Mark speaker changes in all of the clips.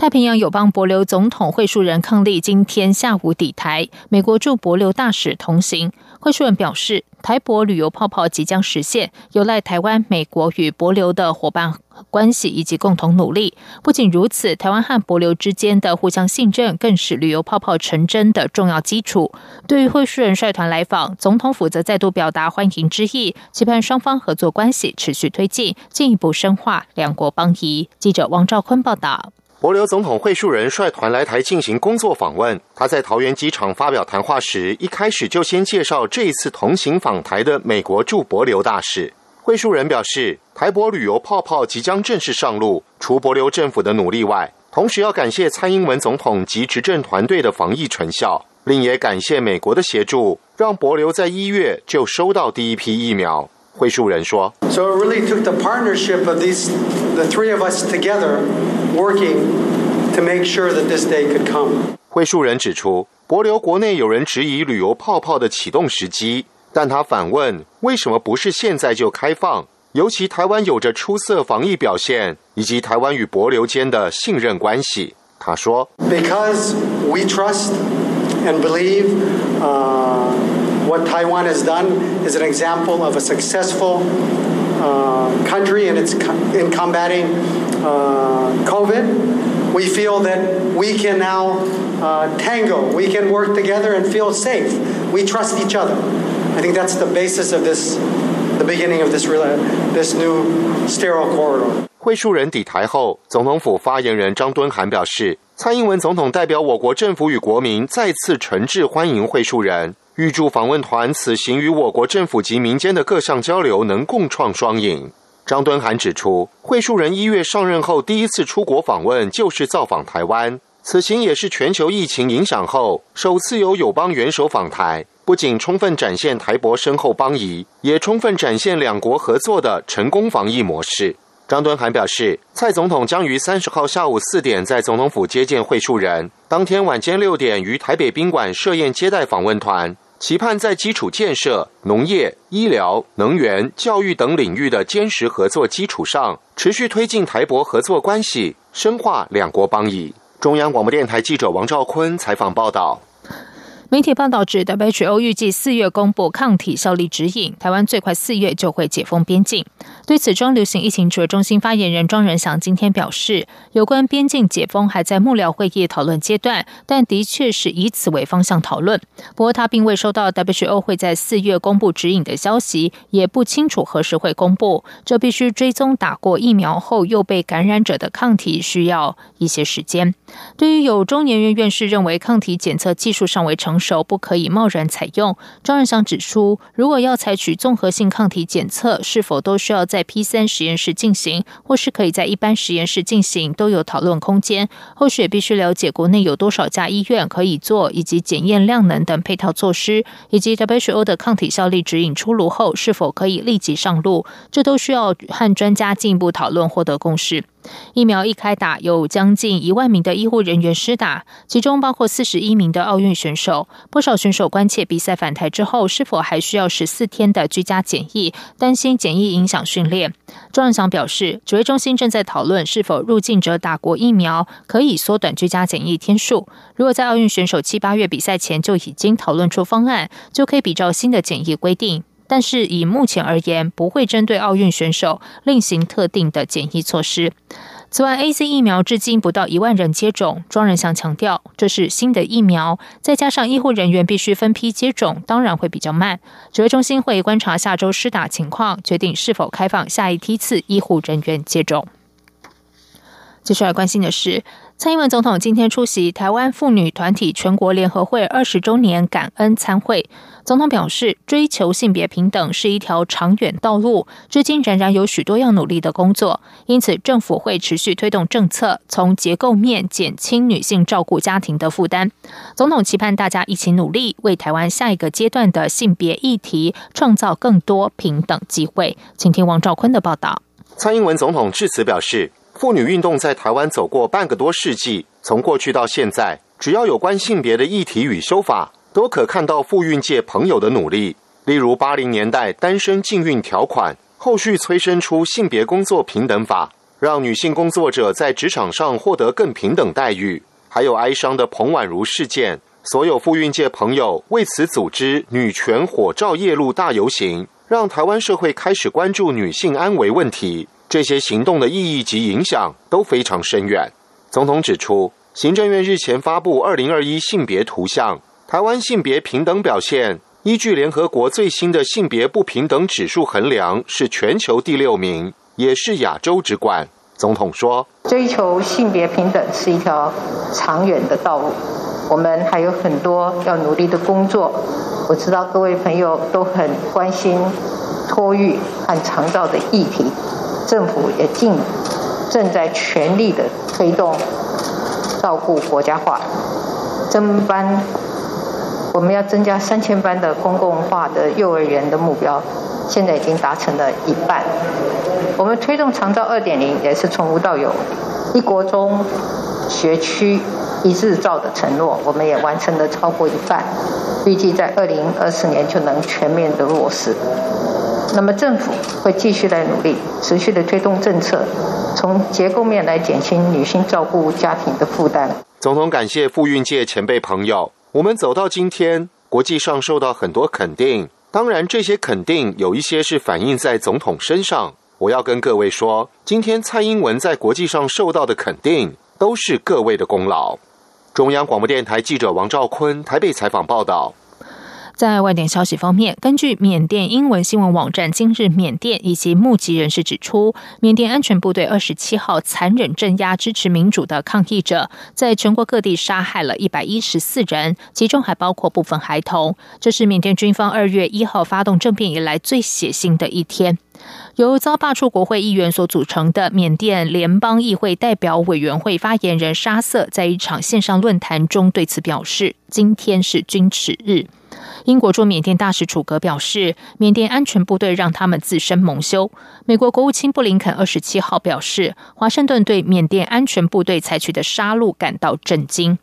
Speaker 1: 太平洋友邦博留总统会述人康利今天下午抵台，美国驻博留大使同行。会述人表示，台博旅游泡泡即将实现，有赖台湾、美国与博留的伙伴关系以及共同努力。不仅如此，台湾和博留之间的互相信任，更是旅游泡泡成真的重要基础。对于会述人率团来访，总统府则再度表达欢迎之意，期盼双方合作关系持续推进，进一步深化两国邦谊。记者王兆坤报道。
Speaker 2: 博留总统会述人率团来台进行工作访问。他在桃园机场发表谈话时，一开始就先介绍这一次同行访台的美国驻博留大使。会述人表示，台博旅游泡泡即将正式上路。除博留政府的努力外，同时要感谢蔡英文总统及执政团队的防疫成效，另也感谢美国的协助，让博留在一月就收到第一批疫苗。会述人说
Speaker 3: ：“So it really took the partnership of these, the three of us together.” Working to make sure that this day could come.
Speaker 2: 会树人指出，博流国内有人质疑旅游泡泡的启动时机，但他反问：为什么不是现在就开放？尤其台湾有着出色防疫表现，以及台湾与博流间的信任关系。他说
Speaker 3: ：Because we trust and believe, uh, what Taiwan has done is an example of a successful uh, country in its in combating uh, COVID. We feel that we can now uh, tango. We can work together and feel safe. We trust each other. I think that's the basis of this, the beginning of this this new sterile corridor.
Speaker 2: 会述人抵台后，总统府发言人张敦涵表示，蔡英文总统代表我国政府与国民再次诚挚欢迎会述人。 预祝访问团此行与我国政府及民间的各项交流能共创双赢。张敦涵指出，会述人一月上任后第一次出国访问就是造访台湾，此行也是全球疫情影响后首次有友邦元首访台，不仅充分展现台博深厚邦谊，也充分展现两国合作的成功防疫模式。张敦涵表示，蔡总统将于三十号下午四点在总统府接见会述人，当天晚间六点于台北宾馆设宴接待访问团，期盼在基础建设、农业、医疗、能源、教育等领域的坚实合作基础上，持续推进台博合作关系，深化两国邦谊。中央广播电台记者王兆坤采访报道。
Speaker 1: 媒体报道指，WHO 预计四月公布抗体效力指引，台湾最快四月就会解封边境。对此，中流行疫情指挥中心发言人庄仁祥今天表示，有关边境解封还在幕僚会议讨论阶段，但的确是以此为方向讨论。不过，他并未收到 WHO 会在四月公布指引的消息，也不清楚何时会公布。这必须追踪打过疫苗后又被感染者的抗体，需要一些时间。对于有中研院院士认为抗体检测技术尚未成，熟不可以贸然采用。庄仁祥指出，如果要采取综合性抗体检测，是否都需要在在 P 三实验室进行，或是可以在一般实验室进行，都有讨论空间。后续必须了解国内有多少家医院可以做，以及检验量能等配套措施，以及 WHO 的抗体效力指引出炉后是否可以立即上路，这都需要和专家进一步讨论，获得共识。疫苗一开打，有将近一万名的医护人员施打，其中包括四十一名的奥运选手。不少选手关切比赛返台之后是否还需要十四天的居家检疫，担心检疫影响训练。庄仁祥表示，指挥中心正在讨论是否入境者打过疫苗可以缩短居家检疫天数。如果在奥运选手七八月比赛前就已经讨论出方案，就可以比照新的检疫规定。但是以目前而言，不会针对奥运选手另行特定的检疫措施。此外，A C 疫苗至今不到一万人接种。庄仁祥强调，这是新的疫苗，再加上医护人员必须分批接种，当然会比较慢。指挥中心会观察下周施打情况，决定是否开放下一批次医护人员接种。接下来关心的是。蔡英文总统今天出席台湾妇女团体全国联合会二十周年感恩参会。总统表示，追求性别平等是一条长远道路，至今仍然有许多要努力的工作。因此，政府会持续推动政策，从结构面减轻女性照顾家庭的负担。总统期盼大家一起努力，为台湾下一个阶段的性别议题创造更多平等机会。请听王兆坤的报道。
Speaker 2: 蔡英文总统致辞表示。妇女运动在台湾走过半个多世纪，从过去到现在，只要有关性别的议题与修法，都可看到妇运界朋友的努力。例如八零年代单身禁运条款，后续催生出性别工作平等法，让女性工作者在职场上获得更平等待遇。还有哀伤的彭婉如事件，所有妇运界朋友为此组织女权火照夜路大游行，让台湾社会开始关注女性安危问题。这些行动的意义及影响都非常深远。总统指出，行政院日前发布《二零二一性别图像》，台湾性别平等表现依据联合国最新的性别不平等指数衡量，是全球第六名，也是亚洲之冠。总统说：“追求性别平等是一条长远的道路，我们还有很多要努力的工作。我知道各位朋友都很关心托育和肠道的议题。”政府也尽正在全力的推动照顾国家化增班，我们要增加三千班的公共化的幼儿园的目标，现在已经达成了一半。我们推动长照二点零也是从无到有，一国中学区一日照的承诺，我们也完成了超过一半，预计在二零二四年就能全面的落实。那么政府会继续来努力，持续的推动政策，从结构面来减轻女性照顾家庭的负担。总统感谢妇运界前辈朋友，我们走到今天，国际上受到很多肯定。当然，这些肯定有一些是反映在总统身上。我要跟各位说，今天蔡英文在国际上受到的肯定，都是各位的功劳。中央广播电台记者王兆坤台北采访报道。
Speaker 1: 在外电消息方面，根据缅甸英文新闻网站《今日缅甸》以及目击人士指出，缅甸安全部队二十七号残忍镇压支持民主的抗议者，在全国各地杀害了一百一十四人，其中还包括部分孩童。这是缅甸军方二月一号发动政变以来最血腥的一天。由遭罢黜国会议员所组成的缅甸联邦议会代表委员会发言人沙瑟，在一场线上论坛中对此表示：“今天是军耻日。”英国驻缅甸大使楚格表示，缅甸安全部队让他们自身蒙羞。美国国务卿布林肯二十七号表示，华盛顿对缅甸安全部队采取的杀戮感到震惊。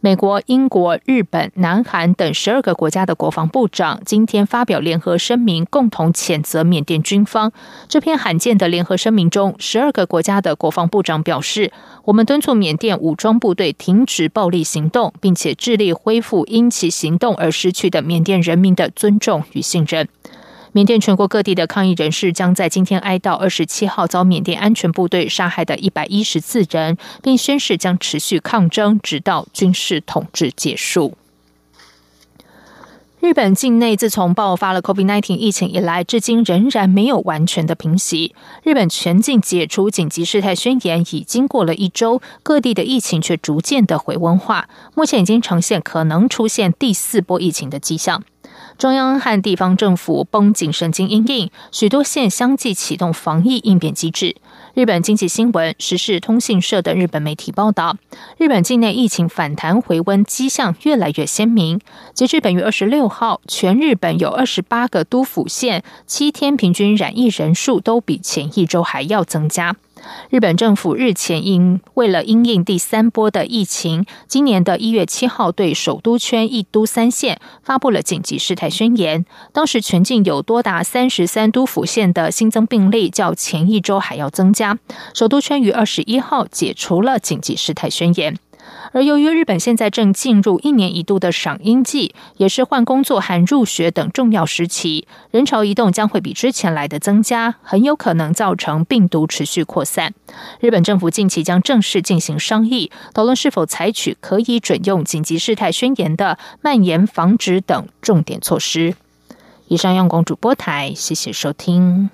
Speaker 1: 美国、英国、日本、南韩等十二个国家的国防部长今天发表联合声明，共同谴责缅甸军方。这篇罕见的联合声明中，十二个国家的国防部长表示：“我们敦促缅甸武装部队停止暴力行动，并且致力恢复因其行动而失去的缅甸人民的尊重与信任。”缅甸全国各地的抗议人士将在今天哀悼二十七号遭缅甸安全部队杀害的一百一十四人，并宣誓将持续抗争，直到军事统治结束。日本境内自从爆发了 COVID-19 疫情以来，至今仍然没有完全的平息。日本全境解除紧急事态宣言已经过了一周，各地的疫情却逐渐的回温化，目前已经呈现可能出现第四波疫情的迹象。中央和地方政府绷紧神经应应，许多县相继启动防疫应变机制。日本经济新闻、时事通信社的日本媒体报道，日本境内疫情反弹回温迹象越来越鲜明。截至本月二十六号，全日本有二十八个都府县，七天平均染疫人数都比前一周还要增加。日本政府日前因为了因应第三波的疫情，今年的一月七号对首都圈一都三县发布了紧急事态宣言。当时全境有多达三十三都府县的新增病例较前一周还要增加。首都圈于二十一号解除了紧急事态宣言。而由于日本现在正进入一年一度的赏樱季，也是换工作和入学等重要时期，人潮移动将会比之前来的增加，很有可能造成病毒持续扩散。日本政府近期将正式进行商议，讨论是否采取可以准用紧急事态宣言的蔓延防止等重点措施。以上，央广主播台，谢谢收听。